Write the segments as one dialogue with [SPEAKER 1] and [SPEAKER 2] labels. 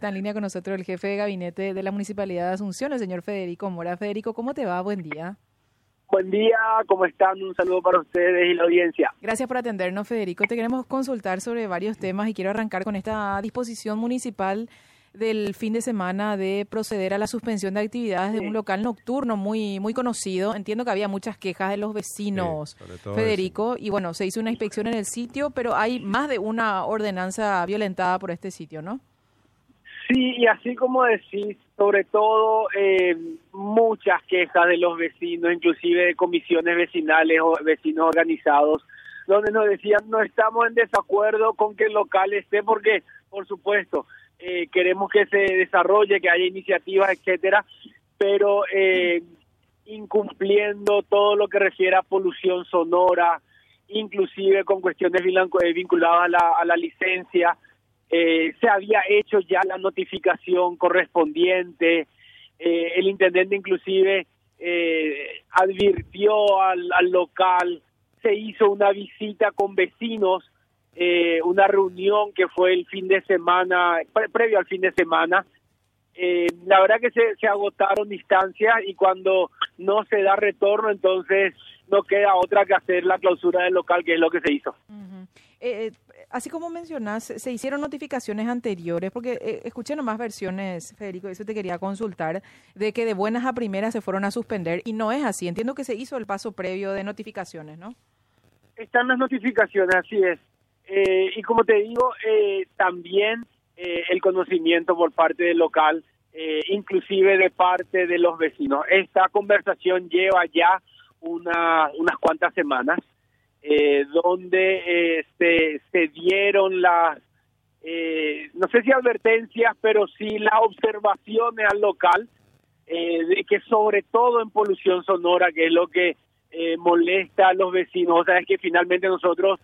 [SPEAKER 1] Está en línea con nosotros el jefe de gabinete de la Municipalidad de Asunción, el señor Federico Mora. Federico, ¿cómo te va? Buen día.
[SPEAKER 2] Buen día, ¿cómo están? Un saludo para ustedes y la audiencia.
[SPEAKER 1] Gracias por atendernos, Federico. Te queremos consultar sobre varios temas y quiero arrancar con esta disposición municipal del fin de semana de proceder a la suspensión de actividades de un local nocturno muy muy conocido. Entiendo que había muchas quejas de los vecinos, Federico, y bueno, se hizo una inspección en el sitio, pero hay más de una ordenanza violentada por este sitio, ¿no?
[SPEAKER 2] Sí, y así como decís, sobre todo eh, muchas quejas de los vecinos, inclusive de comisiones vecinales o vecinos organizados, donde nos decían no estamos en desacuerdo con que el local esté porque, por supuesto, eh, queremos que se desarrolle, que haya iniciativas, etcétera, pero eh, incumpliendo todo lo que refiere a polución sonora, inclusive con cuestiones vinculadas a la, a la licencia eh, se había hecho ya la notificación correspondiente, eh, el intendente inclusive eh, advirtió al, local, se hizo una visita con vecinos, una reunión que fue el fin de semana, previo al fin de semana. la verdad que se, se agotaron distancias y cuando no se da retorno, entonces no queda otra que hacer la clausura del local, que es lo que se hizo.
[SPEAKER 1] Eh, eh, así como mencionas, se hicieron notificaciones anteriores, porque eh, escuché nomás versiones, Federico, eso te quería consultar, de que de buenas a primeras se fueron a suspender y no es así. Entiendo que se hizo el paso previo de notificaciones, ¿no?
[SPEAKER 2] Están las notificaciones, así es. y como te digo, también el conocimiento por parte del local, inclusive de parte de los vecinos. Esta conversación lleva ya una, unas cuantas semanas eh, donde eh, se, dieron las, eh, no sé si advertencias, pero sí las observaciones al local, de que sobre todo en polución sonora, que es lo que molesta a los vecinos, o sea, es que finalmente nosotros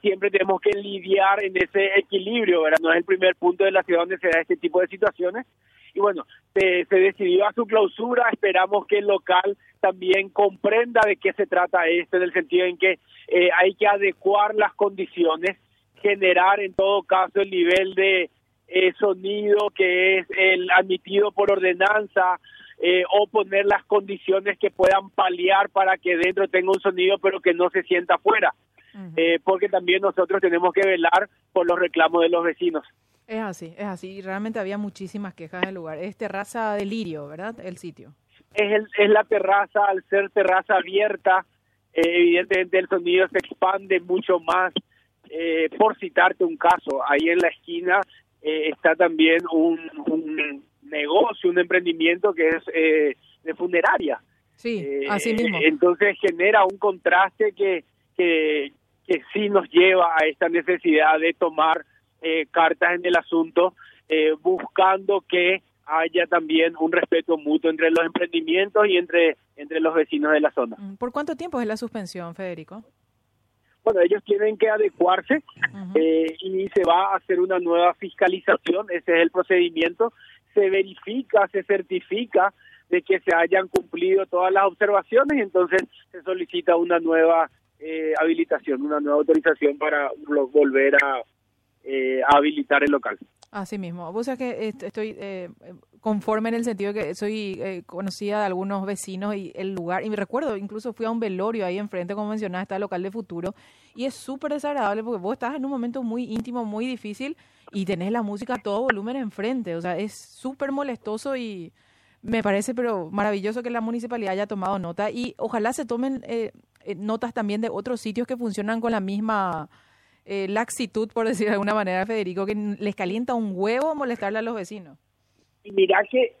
[SPEAKER 2] siempre tenemos que lidiar en ese equilibrio. No es el primer punto de la ciudad donde se da este tipo de situaciones, y bueno, se, decidió a su clausura, esperamos que el local también comprenda de qué se trata esto, en el sentido en que eh, hay que adecuar las condiciones, generar en todo caso el nivel de eh, sonido que es el admitido por ordenanza, eh, o poner las condiciones que puedan paliar para que dentro tenga un sonido pero que no se sienta afuera, porque también nosotros tenemos que velar por los reclamos de los vecinos.
[SPEAKER 1] Es así, es así. Realmente había muchísimas quejas del lugar. Es terraza de lirio, ¿verdad? El sitio.
[SPEAKER 2] Es, el, es la terraza, al ser terraza abierta, eh, evidentemente el sonido se expande mucho más. Eh, por citarte un caso, ahí en la esquina eh, está también un, un, negocio, un emprendimiento que es de funeraria.
[SPEAKER 1] Sí, así mismo.
[SPEAKER 2] Entonces genera un contraste que, que, que sí nos lleva a esta necesidad de tomar eh, cartas en el asunto, eh, buscando que haya también un respeto mutuo entre los emprendimientos y entre, entre los vecinos de la zona.
[SPEAKER 1] Mm, ¿Por cuánto tiempo es la suspensión, Federico?
[SPEAKER 2] Bueno, ellos tienen que adecuarse eh, y se va a hacer una nueva fiscalización, ese es el procedimiento, se verifica, se certifica de que se hayan cumplido todas las observaciones y entonces se solicita una nueva habilitación, una nueva autorización para volver a, eh, habilitar el local.
[SPEAKER 1] Así mismo. Vos sabés que estoy eh, conforme en el sentido de que soy eh, conocida de algunos vecinos y el lugar, y me recuerdo, incluso fui a un velorio ahí enfrente, como mencionaba, está el local de futuro, y es súper desagradable porque vos estás en un momento muy íntimo, muy difícil, y tenés la música a todo volumen enfrente, o sea, es súper molestoso y me parece pero maravilloso que la municipalidad haya tomado nota, y ojalá se tomen eh, notas también de otros sitios que funcionan con la misma eh, laxitud, por decir de alguna manera, Federico, que les calienta un huevo molestarle a los vecinos.
[SPEAKER 2] Y mira que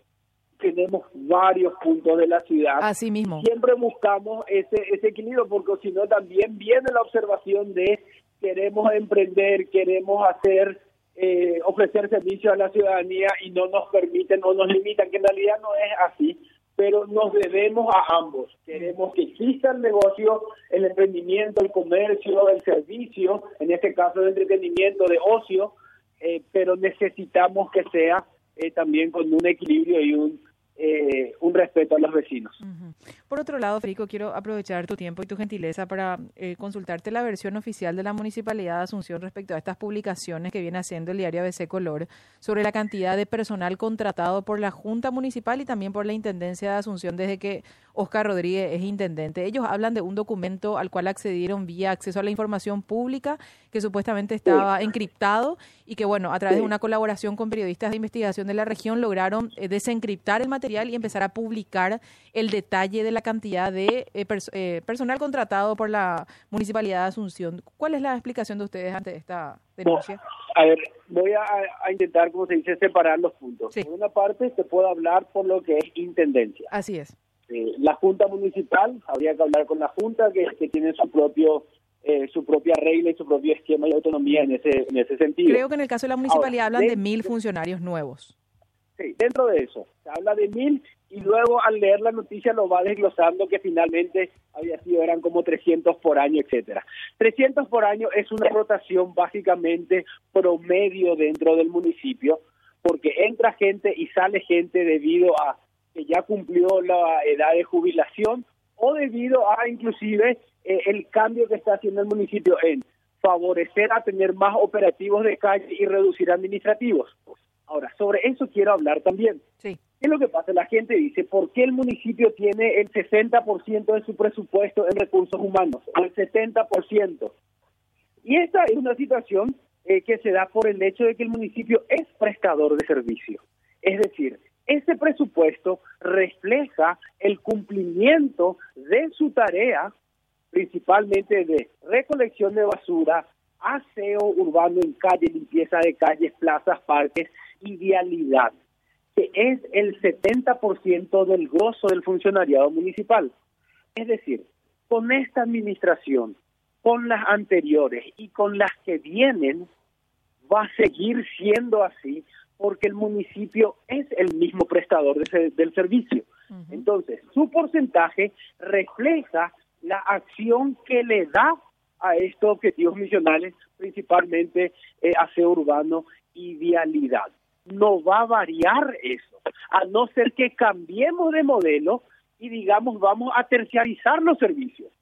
[SPEAKER 2] tenemos varios puntos de la ciudad.
[SPEAKER 1] Así mismo.
[SPEAKER 2] Siempre buscamos ese, ese equilibrio, porque si no también viene la observación de queremos emprender, queremos hacer, eh, ofrecer servicios a la ciudadanía y no nos permiten o nos limitan, que en realidad no es así pero nos debemos a ambos. Queremos que exista el negocio, el emprendimiento, el comercio, el servicio, en este caso de entretenimiento, de ocio, eh, pero necesitamos que sea eh, también con un equilibrio y un, eh, un respeto a los vecinos.
[SPEAKER 1] Por otro lado, Federico, quiero aprovechar tu tiempo y tu gentileza para eh, consultarte la versión oficial de la Municipalidad de Asunción respecto a estas publicaciones que viene haciendo el diario ABC Color sobre la cantidad de personal contratado por la Junta Municipal y también por la Intendencia de Asunción desde que Oscar Rodríguez es intendente. Ellos hablan de un documento al cual accedieron vía acceso a la información pública que supuestamente estaba encriptado y que, bueno, a través de una colaboración con periodistas de investigación de la región lograron eh, desencriptar el material y empezar a publicar el detalle de la cantidad de eh, eh, personal contratado por la Municipalidad de Asunción. ¿Cuál es la explicación de ustedes ante esta denuncia?
[SPEAKER 2] a ver, voy a, intentar, como se dice, separar los puntos. Por una parte, se puede hablar por lo que es intendencia.
[SPEAKER 1] Así es.
[SPEAKER 2] Eh, la Junta Municipal, habría que hablar con la Junta, que, que tiene su propio su propia regla y su propio esquema y autonomía en ese, en ese sentido.
[SPEAKER 1] Creo que en el caso de la municipalidad hablan de mil funcionarios nuevos.
[SPEAKER 2] Sí, dentro de eso, se habla de mil y luego al leer la noticia lo va desglosando que finalmente había sido, eran como 300 por año, etcétera. 300 por año es una rotación básicamente promedio dentro del municipio, porque entra gente y sale gente debido a que ya cumplió la edad de jubilación o debido a inclusive eh, el cambio que está haciendo el municipio en favorecer a tener más operativos de calle y reducir administrativos. Ahora, sobre eso quiero hablar también.
[SPEAKER 1] Sí.
[SPEAKER 2] ¿Qué es lo que pasa? La gente dice, ¿por qué el municipio tiene el 60% de su presupuesto en recursos humanos? El 70%. Y esta es una situación eh, que se da por el hecho de que el municipio es prestador de servicio. Es decir, ese presupuesto refleja el cumplimiento de su tarea, principalmente de recolección de basura, aseo urbano en calle, limpieza de calles, plazas, parques y vialidad, que es el 70% del grosso del funcionariado municipal. Es decir, con esta administración, con las anteriores y con las que vienen, va a seguir siendo así porque el municipio es el mismo prestador del servicio. Entonces, su porcentaje refleja la acción que le da a estos objetivos misionales, principalmente eh, aseo urbano y vialidad. No va a variar eso, a no ser que cambiemos de modelo y digamos vamos a terciarizar los servicios,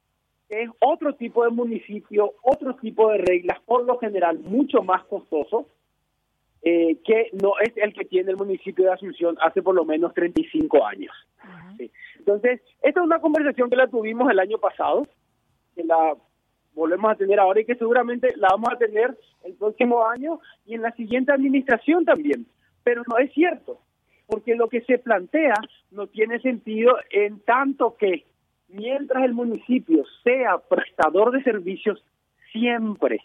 [SPEAKER 2] es otro tipo de municipio, otro tipo de reglas, por lo general mucho más costoso, eh, que no es el que tiene el municipio de Asunción hace por lo menos 35 años. Entonces, esta es una conversación que la tuvimos el año pasado, que la volvemos a tener ahora y que seguramente la vamos a tener el próximo año y en la siguiente administración también. Pero no es cierto, porque lo que se plantea no tiene sentido en tanto que mientras el municipio sea prestador de servicios, siempre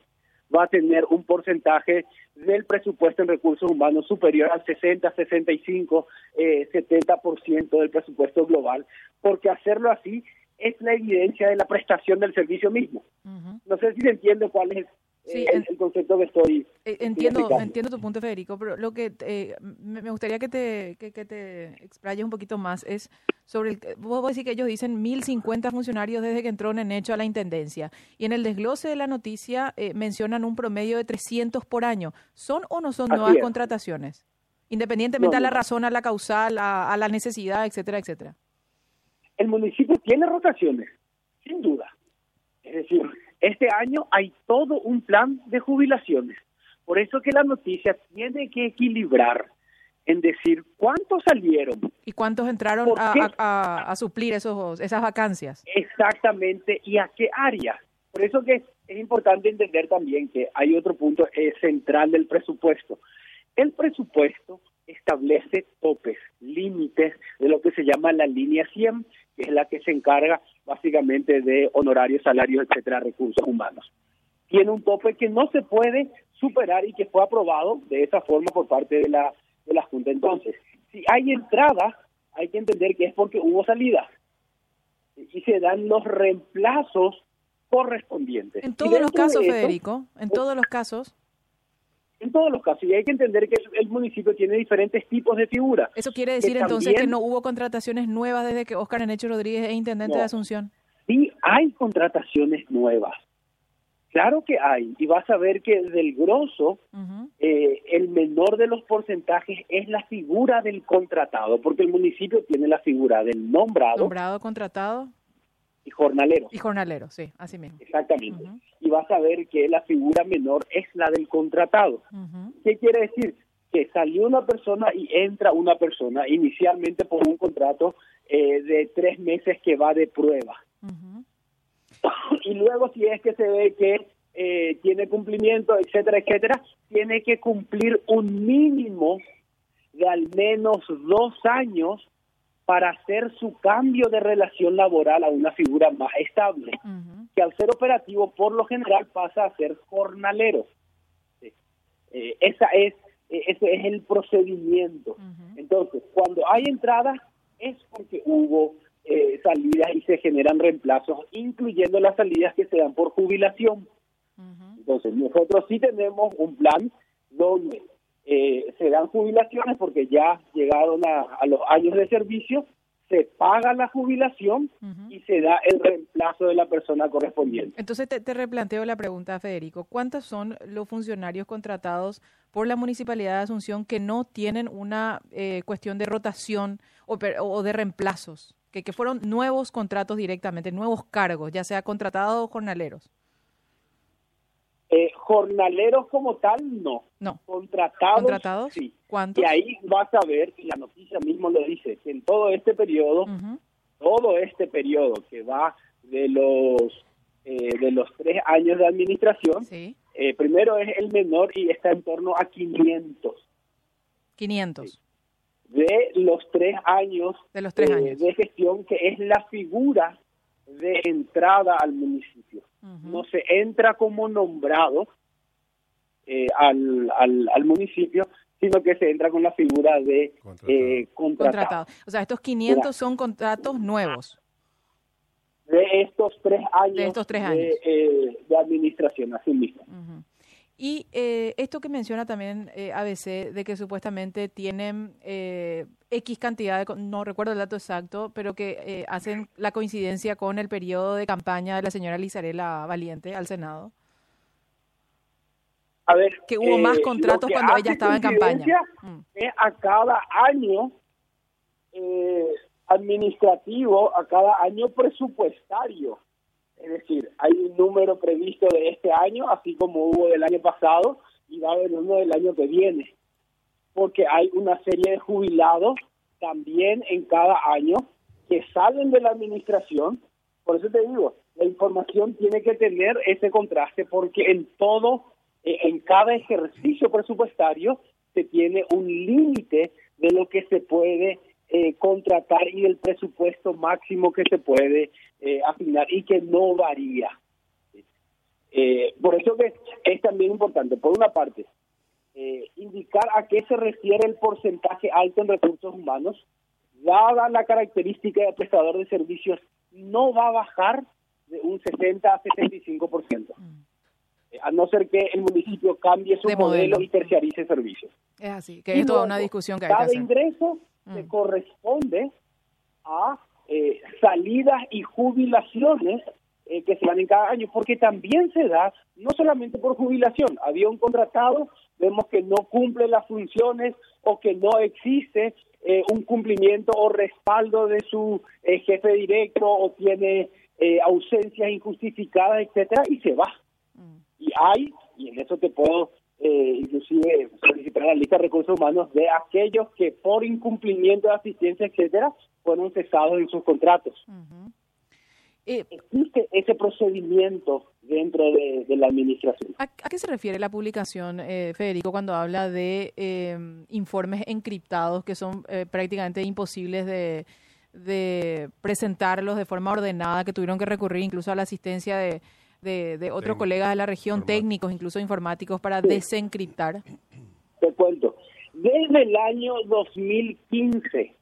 [SPEAKER 2] va a tener un porcentaje del presupuesto en recursos humanos superior al 60, 65, eh, 70% del presupuesto global, porque hacerlo así es la evidencia de la prestación del servicio mismo. No sé si se entiende cuál es eh, el, concepto que estoy.
[SPEAKER 1] Eh, entiendo, entiendo tu punto, Federico, pero lo que eh, me gustaría que te, que, te explayes un poquito más es sobre el. Vos decís que ellos dicen 1.050 funcionarios desde que entró en hecho a la intendencia. Y en el desglose de la noticia mencionan un promedio de 300 por año. ¿Son o no son nuevas contrataciones? Independientemente a la razón, a la causal, a la necesidad, etcétera, etcétera.
[SPEAKER 2] El municipio tiene rotaciones, sin duda. Es decir, este año hay todo un plan de jubilaciones. Por eso que la noticia tiene que equilibrar en decir cuántos salieron.
[SPEAKER 1] ¿Y cuántos entraron a, suplir esos, esas vacancias?
[SPEAKER 2] Exactamente, y a qué áreas. Por eso que es importante entender también que hay otro punto central del presupuesto. El presupuesto establece topes, límites de lo que se llama la línea 100, que es la que se encarga básicamente de honorarios, salarios, etcétera, recursos humanos. Tiene un tope que no se puede superar y que fue aprobado de esa forma por parte de la, de la Junta. Entonces, si hay entrada, hay que entender que es porque hubo salida y se dan los reemplazos correspondientes.
[SPEAKER 1] En todos los casos, Federico, en todos los casos
[SPEAKER 2] en todos los casos. Y hay que entender que el municipio tiene diferentes tipos de figuras.
[SPEAKER 1] ¿Eso quiere decir entonces que no hubo contrataciones nuevas desde que Oscar Enecho Rodríguez es intendente de Asunción?
[SPEAKER 2] Sí, hay contrataciones nuevas. Claro que hay, y vas a ver que del grosso, eh, el menor de los porcentajes es la figura del contratado, porque el municipio tiene la figura del nombrado.
[SPEAKER 1] Nombrado, contratado.
[SPEAKER 2] Y jornalero.
[SPEAKER 1] Y jornalero, sí, así mismo.
[SPEAKER 2] Exactamente. Y vas a ver que la figura menor es la del contratado. ¿Qué quiere decir? Que salió una persona y entra una persona, inicialmente por un contrato eh, de tres meses que va de prueba y luego si es que se ve que eh, tiene cumplimiento, etcétera, etcétera, tiene que cumplir un mínimo de al menos dos años para hacer su cambio de relación laboral a una figura más estable, que al ser operativo por lo general pasa a ser jornalero. Eh, esa es eh, ese es el procedimiento. Entonces, cuando hay entrada es porque hubo eh, salidas y se generan reemplazos, incluyendo las salidas que se dan por jubilación. Entonces, nosotros sí tenemos un plan donde eh, se dan jubilaciones porque ya llegaron a, los años de servicio, se paga la jubilación y se da el reemplazo de la persona correspondiente.
[SPEAKER 1] Entonces te, te, replanteo la pregunta, Federico. ¿Cuántos son los funcionarios contratados por la Municipalidad de Asunción que no tienen una eh, cuestión de rotación o, o de reemplazos? que, que fueron nuevos contratos directamente, nuevos cargos, ya sea contratados o jornaleros.
[SPEAKER 2] Eh, jornaleros como tal, no.
[SPEAKER 1] No.
[SPEAKER 2] Contratados,
[SPEAKER 1] ¿Contratados?
[SPEAKER 2] sí.
[SPEAKER 1] ¿Cuántos?
[SPEAKER 2] Y ahí vas a ver, y la noticia mismo lo dice, que en todo este periodo, todo este periodo que va de los eh, de los tres años de administración, eh, primero es el menor y está en torno a 500.
[SPEAKER 1] 500
[SPEAKER 2] de los tres años
[SPEAKER 1] de, los tres años.
[SPEAKER 2] de gestión, que es la figura de entrada al municipio. No se entra como nombrado eh, al, al, municipio, sino que se entra con la figura de eh, contratado.
[SPEAKER 1] O sea, estos 500 son contratos nuevos.
[SPEAKER 2] De estos tres años
[SPEAKER 1] de, estos tres años.
[SPEAKER 2] de, eh, administración, así mismo.
[SPEAKER 1] Y eh, esto que menciona también eh, ABC, de que supuestamente tienen eh, X cantidad, de, no recuerdo el dato exacto, pero que eh, hacen la coincidencia con el periodo de campaña de la señora Lizarela Valiente al Senado.
[SPEAKER 2] A ver,
[SPEAKER 1] que hubo más contratos cuando ella estaba en campaña.
[SPEAKER 2] Mm. Es a cada año administrativo, a cada año presupuestario. Es decir, hay un número previsto de este año, así como hubo del año pasado, y va a haber uno del año que viene. Porque hay una serie de jubilados también en cada año que salen de la administración. Por eso te digo, la información tiene que tener ese contraste, porque en todo, eh, en cada ejercicio presupuestario, se tiene un límite de lo que se puede eh, contratar y el presupuesto máximo que se puede eh, asignar y que no varía. Eh, por eso que es también importante, por una parte, eh, indicar a qué se refiere el porcentaje alto en recursos humanos, dada la característica de prestador de servicios, no va a bajar de un 60 a 75%, mm. a no ser que el municipio cambie su modelo. y terciarice servicios.
[SPEAKER 1] Es así, que es toda una discusión que hay
[SPEAKER 2] que
[SPEAKER 1] hacer.
[SPEAKER 2] Cada ingreso se mm. corresponde a eh, salidas y jubilaciones eh, que se dan en cada año, porque también se da no solamente por jubilación, había un contratado, vemos que no cumple las funciones o que no existe eh, un cumplimiento o respaldo de su jefe directo o tiene ausencias injustificadas, etcétera, y se va. Mm. Y hay, y en eso te puedo eh, inclusive solicitar la lista de recursos humanos de aquellos que por incumplimiento de asistencia, etcétera, fueron cesados en sus contratos. Eh, Existe ese procedimiento dentro de, la administración.
[SPEAKER 1] ¿A, qué se refiere la publicación, eh, Federico, cuando habla de em, informes encriptados que son eh, prácticamente imposibles de, de presentarlos de forma ordenada, que tuvieron que recurrir incluso a la asistencia de de, otros colegas de la región, técnicos, incluso informáticos, para desencriptar?
[SPEAKER 2] Te cuento. Desde el año 2015,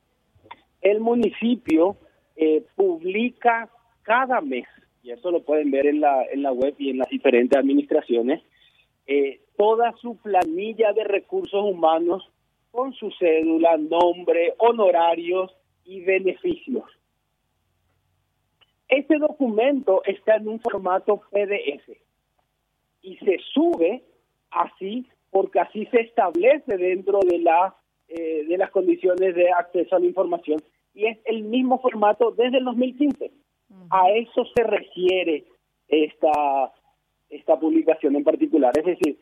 [SPEAKER 2] el municipio eh, publica cada mes, y eso lo pueden ver en la, en la web y en las diferentes administraciones, eh, toda su planilla de recursos humanos con su cédula, nombre, honorarios y beneficios. Este documento está en un formato PDF. y se sube así porque así se establece dentro de la eh, de las condiciones de acceso a la información y es el mismo formato desde el 2015. A eso se refiere esta esta publicación en particular, es decir,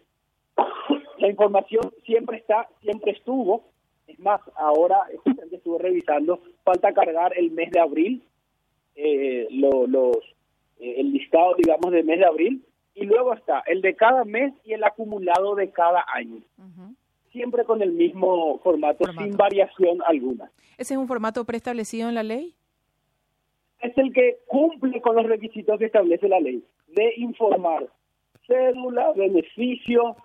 [SPEAKER 2] la información siempre está, siempre estuvo, es más, ahora estuve revisando, falta cargar el mes de abril, eh, los eh, el listado, digamos, del mes de abril, y luego está el de cada mes y el acumulado de cada año. Siempre con el mismo formato, sin variación alguna.
[SPEAKER 1] ¿Ese es un formato preestablecido en la ley?
[SPEAKER 2] Es el que cumple con los requisitos que establece la ley, de informar cédula, beneficio,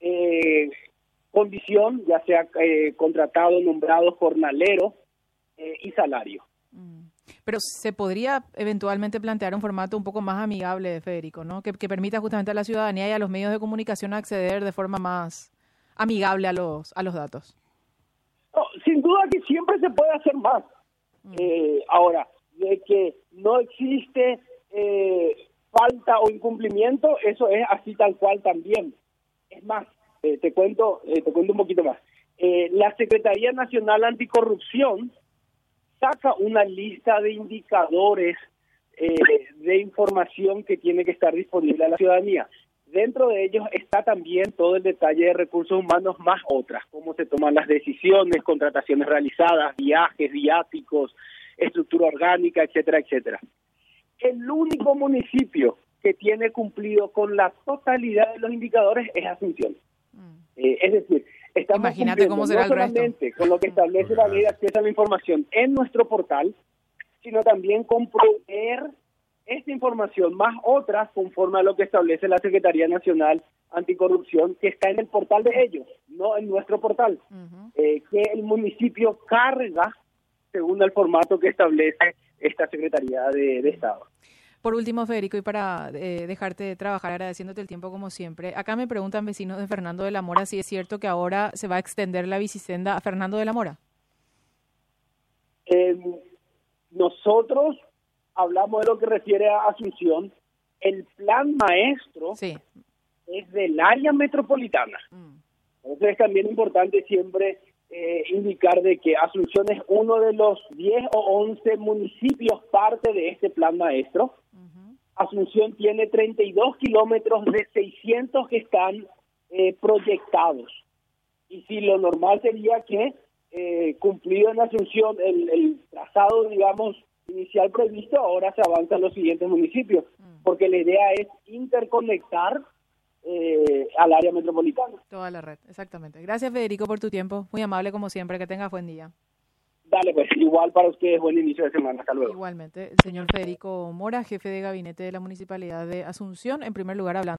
[SPEAKER 2] eh, condición, ya sea eh, contratado, nombrado, jornalero eh, y salario.
[SPEAKER 1] Pero se podría eventualmente plantear un formato un poco más amigable, Federico, ¿no? Que, permita justamente a la ciudadanía y a los medios de comunicación acceder de forma más amigable a los, a los datos.
[SPEAKER 2] sin duda que siempre se puede hacer más. Mm. Eh, ahora, de que no existe eh, falta o incumplimiento, eso es así tal cual también. Es más, eh, te cuento, te cuento un poquito más. la Secretaría Nacional Anticorrupción saca una lista de indicadores eh, de información que tiene que estar disponible a la ciudadanía. Dentro de ellos está también todo el detalle de recursos humanos más otras, cómo se toman las decisiones, contrataciones realizadas, viajes, viáticos, estructura orgánica, etcétera, etcétera. El único municipio que tiene cumplido con la totalidad de los indicadores es Asunción. Mm. Eh, es decir, Estamos
[SPEAKER 1] Imagínate cómo será
[SPEAKER 2] no solamente con lo que establece la ley de acceso a la información en nuestro portal, sino también con proveer esta información más otras conforme a lo que establece la Secretaría Nacional Anticorrupción, que está en el portal de ellos, no en nuestro portal, eh, que el municipio carga según el formato que establece esta Secretaría de Estado.
[SPEAKER 1] Por último, Federico, y para eh, dejarte trabajar agradeciéndote el tiempo como siempre, acá me preguntan vecinos de Fernando de la Mora si es cierto que ahora se va a extender la bicisenda a Fernando de la Mora.
[SPEAKER 2] Em, nosotros hablamos de lo que refiere a Asunción. El plan maestro es del área metropolitana. Mm. Entonces es también importante siempre eh, indicar de que Asunción es uno de los 10 o 11 municipios parte de este plan maestro. Asunción tiene 32 kilómetros de 600 que están eh, proyectados. Y si lo normal sería que, eh, cumplido en Asunción el, trazado, digamos, inicial previsto, ahora se avanza a los siguientes municipios, mm. porque la idea es interconectar eh, al área metropolitana.
[SPEAKER 1] Toda la red, exactamente. Gracias, Federico, por tu tiempo. Muy amable como siempre. Que tengas buen día.
[SPEAKER 2] Dale, pues igual para ustedes, buen inicio de semana. Hasta luego.
[SPEAKER 1] Igualmente, señor Federico Mora, jefe de gabinete de la Municipalidad de Asunción, en primer lugar hablando.